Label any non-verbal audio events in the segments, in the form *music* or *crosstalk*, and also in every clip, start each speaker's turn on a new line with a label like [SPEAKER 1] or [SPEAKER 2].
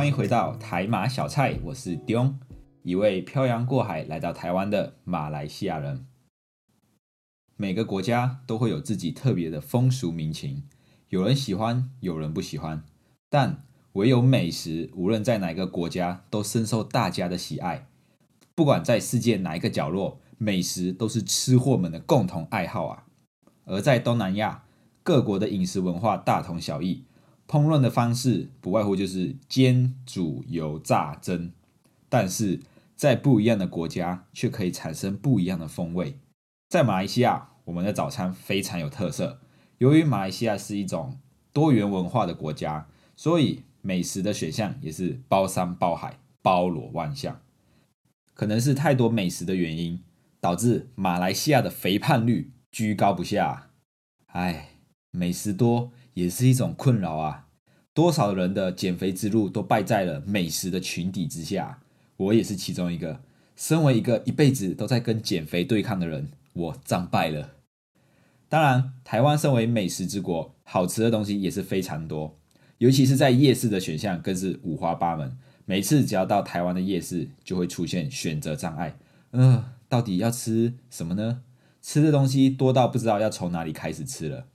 [SPEAKER 1] 欢迎回到台马小菜，我是 d n，一位漂洋过海来到台湾的马来西亚人。每个国家都会有自己特别的风俗民情，有人喜欢，有人不喜欢，但唯有美食，无论在哪个国家都深受大家的喜爱。不管在世界哪一个角落，美食都是吃货们的共同爱好啊。而在东南亚，各国的饮食文化大同小异。烹饪的方式不外乎就是煎、煮、油、炸、蒸，但是在不一样的国家却可以产生不一样的风味。在马来西亚，我们的早餐非常有特色。由于马来西亚是一种多元文化的国家，所以美食的选项也是包山包海、包罗万象。可能是太多美食的原因，导致马来西亚的肥胖率居高不下。唉，美食多。也是一种困扰啊！多少人的减肥之路都败在了美食的群体之下，我也是其中一个。身为一个一辈子都在跟减肥对抗的人，我战败了。当然，台湾身为美食之国，好吃的东西也是非常多，尤其是在夜市的选项更是五花八门。每次只要到台湾的夜市，就会出现选择障碍。嗯，到底要吃什么呢？吃的东西多到不知道要从哪里开始吃了。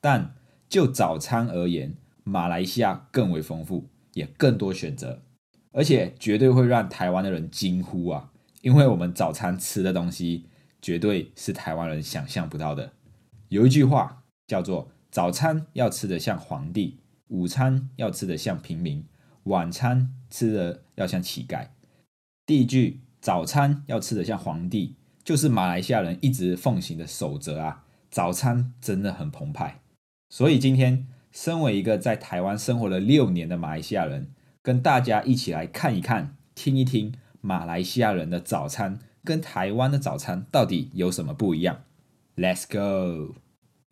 [SPEAKER 1] 但就早餐而言，马来西亚更为丰富，也更多选择，而且绝对会让台湾的人惊呼啊！因为我们早餐吃的东西，绝对是台湾人想象不到的。有一句话叫做：“早餐要吃的像皇帝，午餐要吃的像平民，晚餐吃的要像乞丐。”第一句“早餐要吃的像皇帝”，就是马来西亚人一直奉行的守则啊！早餐真的很澎湃。所以今天，身为一个在台湾生活了六年的马来西亚人，跟大家一起来看一看、听一听马来西亚人的早餐跟台湾的早餐到底有什么不一样。Let's go！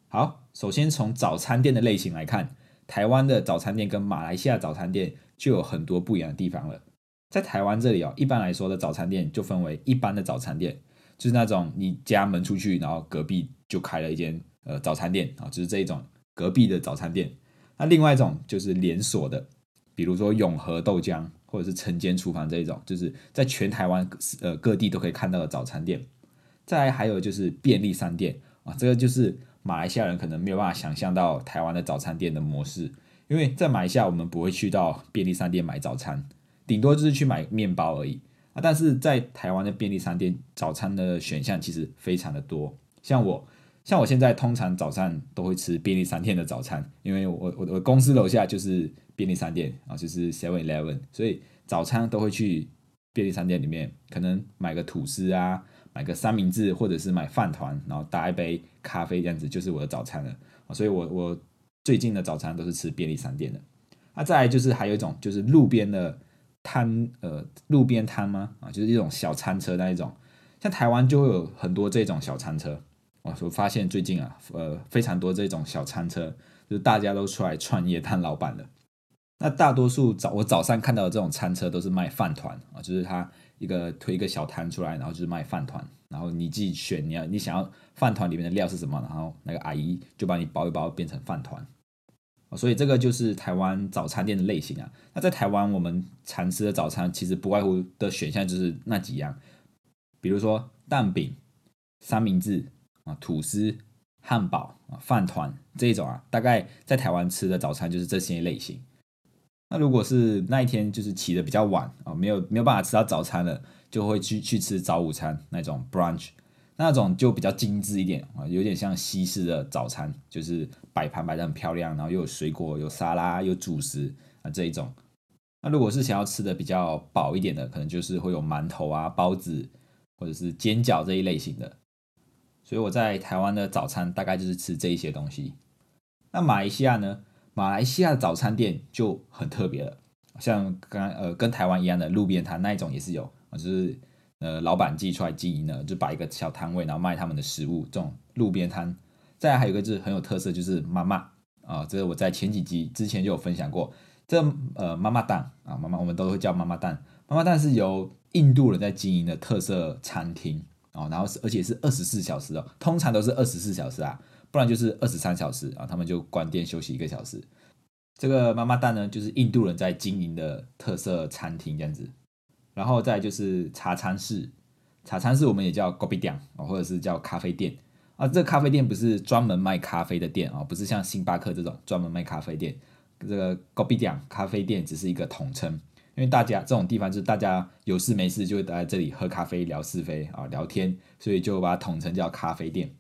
[SPEAKER 1] 好，首先从早餐店的类型来看，台湾的早餐店跟马来西亚早餐店就有很多不一样的地方了。在台湾这里哦，一般来说的早餐店就分为一般的早餐店，就是那种你家门出去，然后隔壁就开了一间呃早餐店啊，就是这一种。隔壁的早餐店，那另外一种就是连锁的，比如说永和豆浆或者是晨间厨房这一种，就是在全台湾呃各地都可以看到的早餐店。再还有就是便利商店啊，这个就是马来西亚人可能没有办法想象到台湾的早餐店的模式，因为在马来西亚我们不会去到便利商店买早餐，顶多就是去买面包而已啊。但是在台湾的便利商店，早餐的选项其实非常的多，像我。像我现在通常早上都会吃便利商店的早餐，因为我我我公司楼下就是便利商店啊，就是 Seven Eleven，所以早餐都会去便利商店里面，可能买个吐司啊，买个三明治，或者是买饭团，然后打一杯咖啡，这样子就是我的早餐了所以我我最近的早餐都是吃便利商店的。那再来就是还有一种就是路边的摊，呃，路边摊吗？啊，就是一种小餐车那一种，像台湾就会有很多这种小餐车。我我发现最近啊，呃，非常多这种小餐车，就是大家都出来创业当老板了。那大多数早我早上看到的这种餐车都是卖饭团啊，就是他一个推一个小摊出来，然后就是卖饭团，然后你自己选你要你想要饭团里面的料是什么，然后那个阿姨就帮你包一包变成饭团。所以这个就是台湾早餐店的类型啊。那在台湾我们常吃的早餐其实不外乎的选项就是那几样，比如说蛋饼、三明治。啊，吐司、汉堡啊、饭团这一种啊，大概在台湾吃的早餐就是这些类型。那如果是那一天就是起的比较晚啊，没有没有办法吃到早餐了，就会去去吃早午餐那种 brunch，那种就比较精致一点啊，有点像西式的早餐，就是摆盘摆的很漂亮，然后又有水果、有沙拉、有主食啊这一种。那如果是想要吃的比较饱一点的，可能就是会有馒头啊、包子或者是煎饺这一类型的。所以我在台湾的早餐大概就是吃这一些东西。那马来西亚呢？马来西亚的早餐店就很特别了，像刚呃跟台湾一样的路边摊那一种也是有，就是呃老板自己出来经营的，就摆一个小摊位，然后卖他们的食物，这种路边摊。再还有一个就是很有特色，就是妈妈啊，这个我在前几集之前就有分享过。这呃妈妈档啊，妈妈我们都会叫妈妈蛋。妈妈蛋是由印度人在经营的特色餐厅哦，然后是而且是二十四小时哦，通常都是二十四小时啊，不然就是二十三小时啊，他们就关店休息一个小时。这个妈妈蛋呢，就是印度人在经营的特色餐厅这样子。然后再就是茶餐室，茶餐室我们也叫 g o b i 店啊，或者是叫咖啡店。啊，这咖啡店不是专门卖咖啡的店啊，不是像星巴克这种专门卖咖啡店。这个 g o b i 店咖啡店只是一个统称，因为大家这种地方就是大家有事没事就会待在这里喝咖啡、聊是非啊、聊天，所以就把它统称叫咖啡店。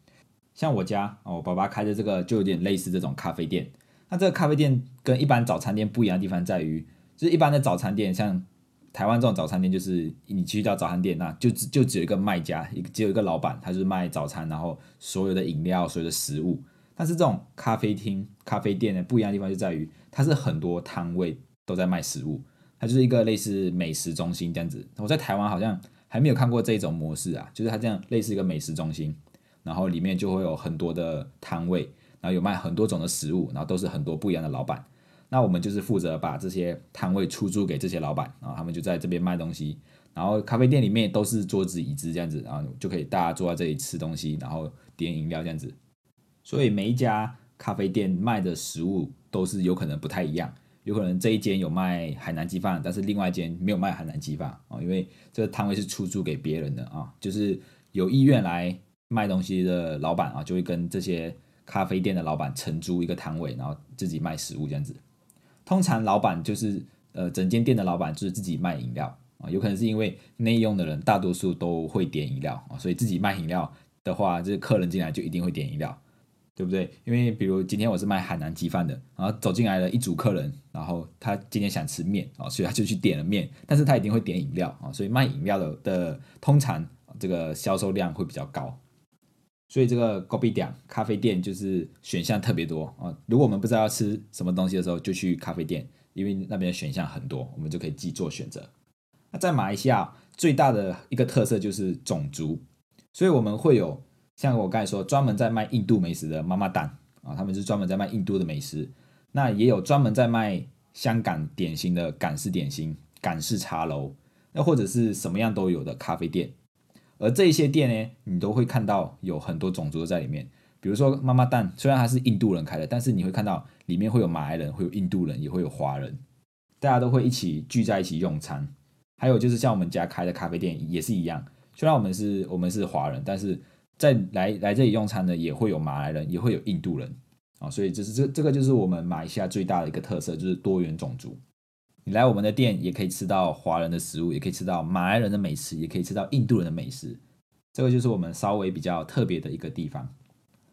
[SPEAKER 1] 像我家哦，我爸爸开的这个就有点类似这种咖啡店。那这个咖啡店跟一般早餐店不一样的地方在于，就是一般的早餐店像。台湾这种早餐店就是你去到早餐店，那就只就只有一个卖家，一个只有一个老板，他就是卖早餐，然后所有的饮料、所有的食物。但是这种咖啡厅、咖啡店呢，不一样的地方就在于，它是很多摊位都在卖食物，它就是一个类似美食中心这样子。我在台湾好像还没有看过这种模式啊，就是它这样类似一个美食中心，然后里面就会有很多的摊位，然后有卖很多种的食物，然后都是很多不一样的老板。那我们就是负责把这些摊位出租给这些老板然后，他们就在这边卖东西，然后咖啡店里面都是桌子椅子这样子，然后就可以大家坐在这里吃东西，然后点饮料这样子。所以每一家咖啡店卖的食物都是有可能不太一样，有可能这一间有卖海南鸡饭，但是另外一间没有卖海南鸡饭啊，因为这个摊位是出租给别人的啊，就是有意愿来卖东西的老板啊，就会跟这些咖啡店的老板承租一个摊位，然后自己卖食物这样子。通常老板就是呃，整间店的老板就是自己卖饮料啊，有可能是因为内用的人大多数都会点饮料啊，所以自己卖饮料的话，就是客人进来就一定会点饮料，对不对？因为比如今天我是卖海南鸡饭的，然后走进来了一组客人，然后他今天想吃面啊，所以他就去点了面，但是他一定会点饮料啊，所以卖饮料的的通常这个销售量会比较高。所以这个 g o b i 店咖啡店就是选项特别多啊！如果我们不知道要吃什么东西的时候，就去咖啡店，因为那边选项很多，我们就可以自己做选择。那在马来西亚最大的一个特色就是种族，所以我们会有像我刚才说专门在卖印度美食的妈妈蛋啊，他们是专门在卖印度的美食。那也有专门在卖香港典型的港式点心、港式茶楼，那或者是什么样都有的咖啡店。而这些店呢，你都会看到有很多种族在里面。比如说妈妈蛋，虽然它是印度人开的，但是你会看到里面会有马来人，会有印度人，也会有华人，大家都会一起聚在一起用餐。还有就是像我们家开的咖啡店也是一样，虽然我们是我们是华人，但是在来来这里用餐的也会有马来人，也会有印度人啊。所以就是这这个就是我们马来西亚最大的一个特色，就是多元种族。你来我们的店也可以吃到华人的食物，也可以吃到马来人的美食，也可以吃到印度人的美食。这个就是我们稍微比较特别的一个地方。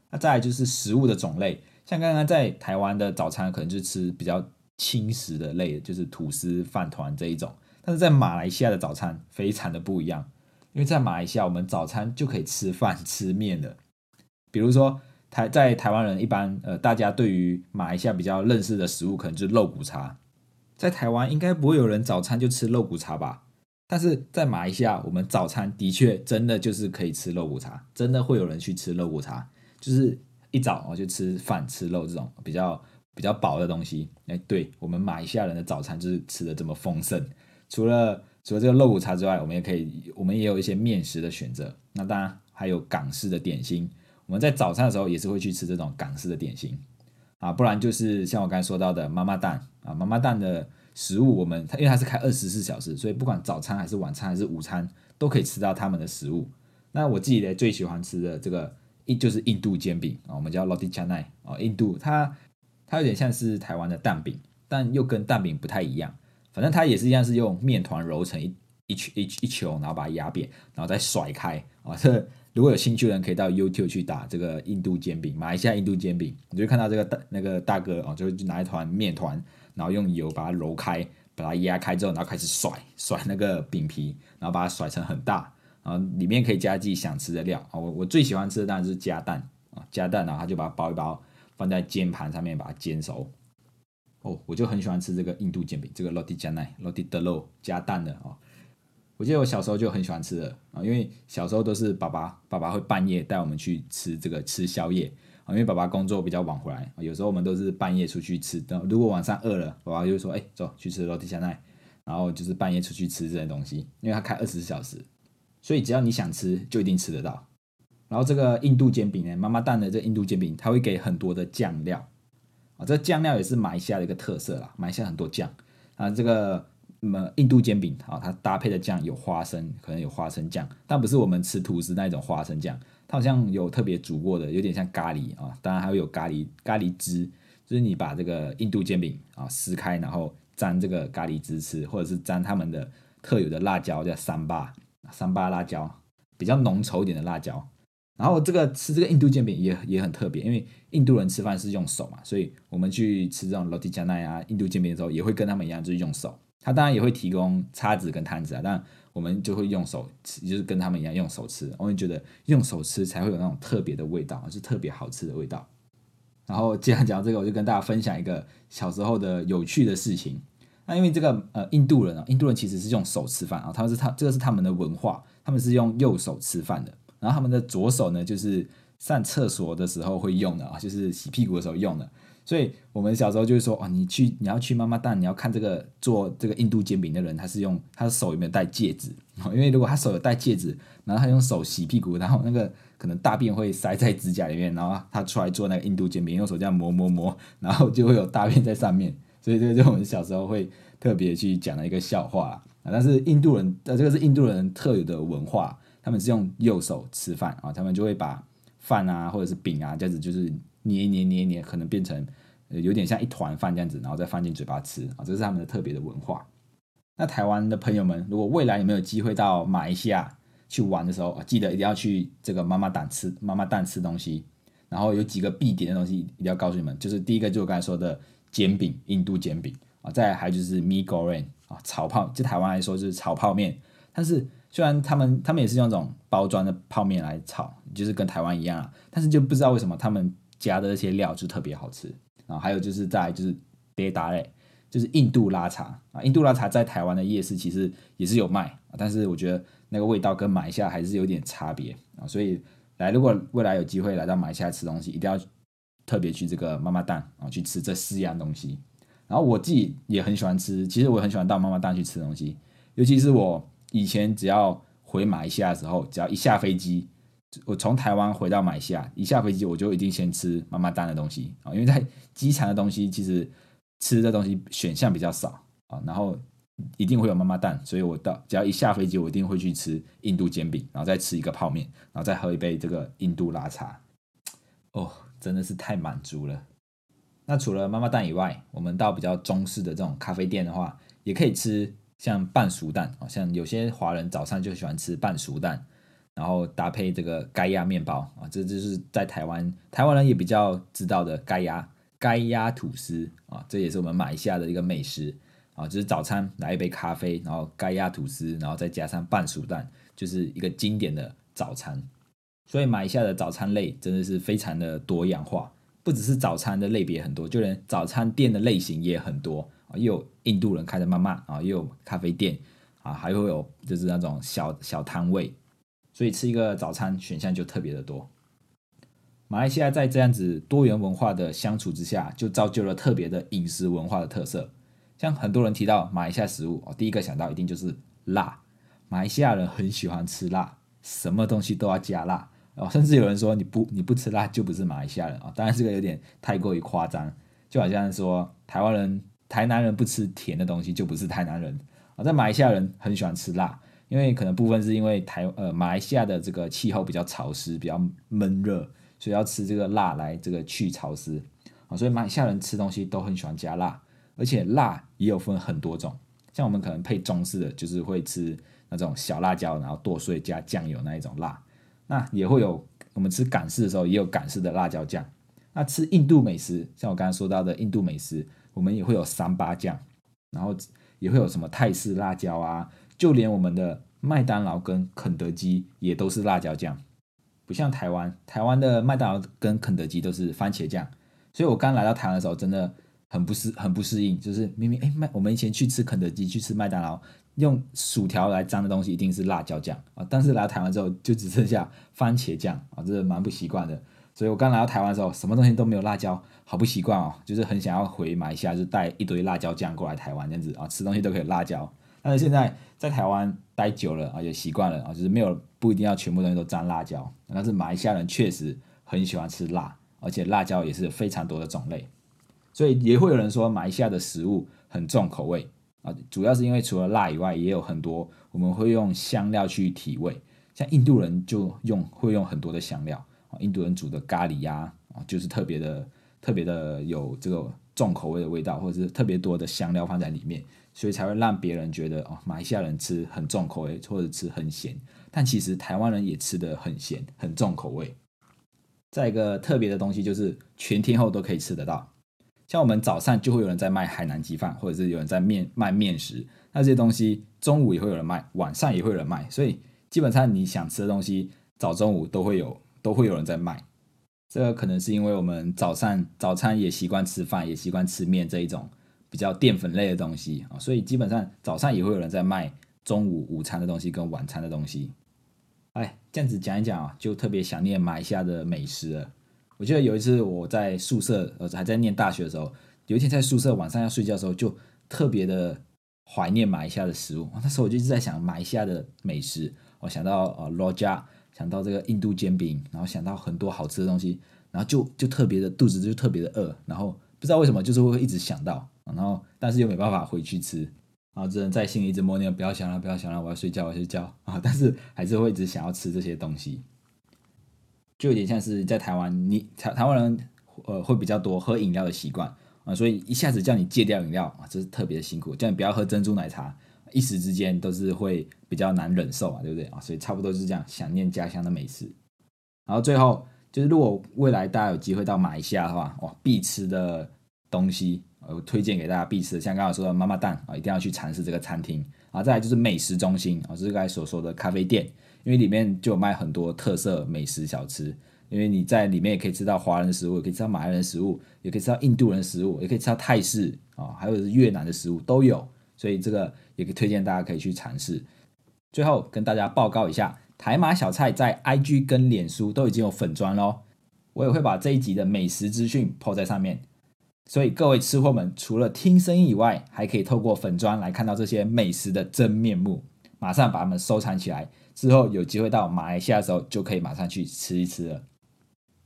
[SPEAKER 1] 那再来就是食物的种类，像刚刚在台湾的早餐可能就吃比较轻食的类，就是吐司、饭团这一种。但是在马来西亚的早餐非常的不一样，因为在马来西亚我们早餐就可以吃饭 *laughs* 吃面的。比如说台在台湾人一般呃，大家对于马来西亚比较认识的食物可能就是肉骨茶。在台湾应该不会有人早餐就吃肉骨茶吧？但是在马来西亚，我们早餐的确真的就是可以吃肉骨茶，真的会有人去吃肉骨茶，就是一早我就吃饭吃肉这种比较比较饱的东西。哎，对我们马来西亚人的早餐就是吃的这么丰盛。除了除了这个肉骨茶之外，我们也可以，我们也有一些面食的选择。那当然还有港式的点心，我们在早餐的时候也是会去吃这种港式的点心。啊，不然就是像我刚才说到的妈妈蛋啊，妈妈蛋的食物，我们它因为它是开二十四小时，所以不管早餐还是晚餐还是午餐，都可以吃到他们的食物。那我自己呢最喜欢吃的这个印就是印度煎饼啊，我们叫 Roti Canai 啊，印度它它有点像是台湾的蛋饼，但又跟蛋饼不太一样，反正它也是一样是用面团揉成一一球一一球，然后把它压扁，然后再甩开啊这。如果有兴趣的人，可以到 YouTube 去打这个印度煎饼，马来西亚印度煎饼，你就看到这个大那个大哥哦，就拿一团面团，然后用油把它揉开，把它压开之后，然后开始甩甩那个饼皮，然后把它甩成很大，然后里面可以加自己想吃的料啊。我我最喜欢吃的当然是加蛋啊，加蛋，然后他就把它包一包，放在煎盘上面把它煎熟。哦，我就很喜欢吃这个印度煎饼，这个 roti canai，roti d e l 加蛋的哦。我记得我小时候就很喜欢吃的啊，因为小时候都是爸爸爸爸会半夜带我们去吃这个吃宵夜啊，因为爸爸工作比较晚回来，有时候我们都是半夜出去吃。等如果晚上饿了，爸爸就说：“哎，走去吃 roti canai。”然后就是半夜出去吃这些东西，因为他开二十四小时，所以只要你想吃，就一定吃得到。然后这个印度煎饼呢，妈妈蛋的这印度煎饼，它会给很多的酱料啊，这酱料也是马来西亚的一个特色啦，马来西亚很多酱啊。这个么印度煎饼啊，它搭配的酱有花生，可能有花生酱，但不是我们吃吐司那种花生酱，它好像有特别煮过的，有点像咖喱啊。当然还会有咖喱咖喱汁，就是你把这个印度煎饼啊撕开，然后沾这个咖喱汁吃，或者是沾他们的特有的辣椒叫三巴三巴辣椒，比较浓稠一点的辣椒。然后这个吃这个印度煎饼也也很特别，因为印度人吃饭是用手嘛，所以我们去吃这种 roti canai 啊印度煎饼的时候，也会跟他们一样，就是用手。他当然也会提供叉子跟汤匙啊，但我们就会用手吃，就是跟他们一样用手吃。我们觉得用手吃才会有那种特别的味道，是特别好吃的味道。然后既然讲到这个，我就跟大家分享一个小时候的有趣的事情。那因为这个呃印度人啊，印度人其实是用手吃饭啊，他们是他这个是他们的文化，他们是用右手吃饭的。然后他们的左手呢，就是上厕所的时候会用的啊，就是洗屁股的时候用的。所以我们小时候就是说，哦，你去你要去妈妈蛋，你要看这个做这个印度煎饼的人，他是用他的手有没有戴戒指？*laughs* 因为如果他手有戴戒指，然后他用手洗屁股，然后那个可能大便会塞在指甲里面，然后他出来做那个印度煎饼，用手这样磨磨磨，然后就会有大便在上面。所以这个就我们小时候会特别去讲的一个笑话啊。但是印度人，呃，这个是印度人特有的文化。他们是用右手吃饭啊，他们就会把饭啊或者是饼啊这样子，就是捏捏捏捏，可能变成有点像一团饭这样子，然后再放进嘴巴吃啊，这是他们的特别的文化。那台湾的朋友们，如果未来有没有机会到马来西亚去玩的时候，记得一定要去这个妈妈蛋吃妈妈蛋吃东西。然后有几个必点的东西一定要告诉你们，就是第一个就我刚才说的煎饼，印度煎饼啊，再还就是 mee goreng 啊，炒泡，就台湾来说就是炒泡面，但是。虽然他们他们也是用这种包装的泡面来炒，就是跟台湾一样啊，但是就不知道为什么他们加的那些料就特别好吃。然后还有就是在就是别打嘞，就是印度拉茶啊，印度拉茶在台湾的夜市其实也是有卖，但是我觉得那个味道跟马来西亚还是有点差别啊。所以来如果未来有机会来到马来西亚吃东西，一定要特别去这个妈妈档啊去吃这四样东西。然后我自己也很喜欢吃，其实我很喜欢到妈妈档去吃东西，尤其是我。以前只要回马来西亚的时候，只要一下飞机，我从台湾回到马来西亚，一下飞机我就一定先吃妈妈蛋的东西啊，因为在机场的东西其实吃的东西选项比较少啊，然后一定会有妈妈蛋，所以我到只要一下飞机，我一定会去吃印度煎饼，然后再吃一个泡面，然后再喝一杯这个印度拉茶，哦，真的是太满足了。那除了妈妈蛋以外，我们到比较中式的这种咖啡店的话，也可以吃。像半熟蛋啊，像有些华人早上就喜欢吃半熟蛋，然后搭配这个盖亚面包啊，这就是在台湾台湾人也比较知道的盖亚盖亚吐司啊，这也是我们马来西亚的一个美食啊，就是早餐来一杯咖啡，然后盖亚吐司，然后再加上半熟蛋，就是一个经典的早餐。所以马来西亚的早餐类真的是非常的多样化，不只是早餐的类别很多，就连早餐店的类型也很多。啊，又有印度人开的妈妈啊，又有咖啡店啊，还会有就是那种小小摊位，所以吃一个早餐选项就特别的多。马来西亚在这样子多元文化的相处之下，就造就了特别的饮食文化的特色。像很多人提到马来西亚食物，哦，第一个想到一定就是辣。马来西亚人很喜欢吃辣，什么东西都要加辣哦，甚至有人说你不你不吃辣就不是马来西亚人啊。当然这个有点太过于夸张，就好像说台湾人。台南人不吃甜的东西就不是台南人啊，在马来西亚人很喜欢吃辣，因为可能部分是因为台呃马来西亚的这个气候比较潮湿，比较闷热，所以要吃这个辣来这个去潮湿啊，所以马来西亚人吃东西都很喜欢加辣，而且辣也有分很多种，像我们可能配中式的就是会吃那种小辣椒，然后剁碎加酱油那一种辣，那也会有我们吃港式的时候也有港式的辣椒酱，那吃印度美食，像我刚刚说到的印度美食。我们也会有三八酱，然后也会有什么泰式辣椒啊，就连我们的麦当劳跟肯德基也都是辣椒酱，不像台湾，台湾的麦当劳跟肯德基都是番茄酱。所以我刚来到台湾的时候，真的很不适很不适应，就是明明哎麦我们以前去吃肯德基去吃麦当劳，用薯条来沾的东西一定是辣椒酱啊，但是来到台湾之后就只剩下番茄酱啊，这蛮不习惯的。所以我刚来到台湾的时候，什么东西都没有辣椒，好不习惯哦，就是很想要回马来西亚，就带一堆辣椒酱过来台湾这样子啊，吃东西都可以辣椒。但是现在在台湾待久了啊，也习惯了啊，就是没有不一定要全部东西都沾辣椒。但是马来西亚人确实很喜欢吃辣，而且辣椒也是非常多的种类，所以也会有人说马来西亚的食物很重口味啊，主要是因为除了辣以外，也有很多我们会用香料去提味，像印度人就用会用很多的香料。印度人煮的咖喱呀，啊，就是特别的、特别的有这个重口味的味道，或者是特别多的香料放在里面，所以才会让别人觉得哦，马来西亚人吃很重口味，或者吃很咸。但其实台湾人也吃的很咸、很重口味。再一个特别的东西就是全天候都可以吃得到，像我们早上就会有人在卖海南鸡饭，或者是有人在面卖面食，那这些东西中午也会有人卖，晚上也会有人卖，所以基本上你想吃的东西，早中午都会有。都会有人在卖，这个可能是因为我们早上早餐也习惯吃饭，也习惯吃面这一种比较淀粉类的东西啊，所以基本上早上也会有人在卖中午午餐的东西跟晚餐的东西。哎，这样子讲一讲啊，就特别想念马来西亚的美食了。我记得有一次我在宿舍，呃，还在念大学的时候，有一天在宿舍晚上要睡觉的时候，就特别的怀念马来西亚的食物。那时候我就一直在想马来西亚的美食，我想到呃罗加。想到这个印度煎饼，然后想到很多好吃的东西，然后就就特别的肚子就特别的饿，然后不知道为什么就是会一直想到，然后但是又没办法回去吃，然后只能在心里一直默念不要想了，不要想了，我要睡觉，我要睡觉 *laughs* 啊！但是还是会一直想要吃这些东西，就有点像是在台湾，你台台湾人呃会比较多喝饮料的习惯啊，所以一下子叫你戒掉饮料啊，这是特别的辛苦，叫你不要喝珍珠奶茶。一时之间都是会比较难忍受啊，对不对啊？所以差不多是这样，想念家乡的美食。然后最后就是，如果未来大家有机会到马来西亚的话，哇，必吃的东西，我推荐给大家必吃的，像刚刚说的妈妈蛋啊，一定要去尝试这个餐厅啊。再来就是美食中心啊，就是刚才所说的咖啡店，因为里面就有卖很多特色美食小吃。因为你在里面也可以吃到华人的食物，也可以吃到马来人的食物，也可以吃到印度人的食物，也可以吃到泰式啊，还有是越南的食物都有。所以这个也可以推荐大家可以去尝试。最后跟大家报告一下，台马小菜在 IG 跟脸书都已经有粉砖喽，我也会把这一集的美食资讯抛在上面。所以各位吃货们，除了听声音以外，还可以透过粉砖来看到这些美食的真面目。马上把它们收藏起来，之后有机会到马来西亚的时候，就可以马上去吃一吃了。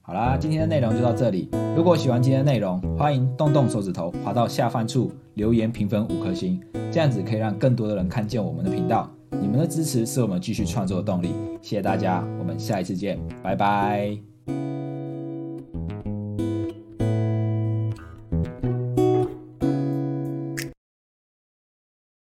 [SPEAKER 1] 好啦，今天的内容就到这里。如果喜欢今天的内容，欢迎动动手指头，滑到下方处留言评分五颗星，这样子可以让更多的人看见我们的频道。你们的支持是我们继续创作的动力。谢谢大家，我们下一次见，拜拜。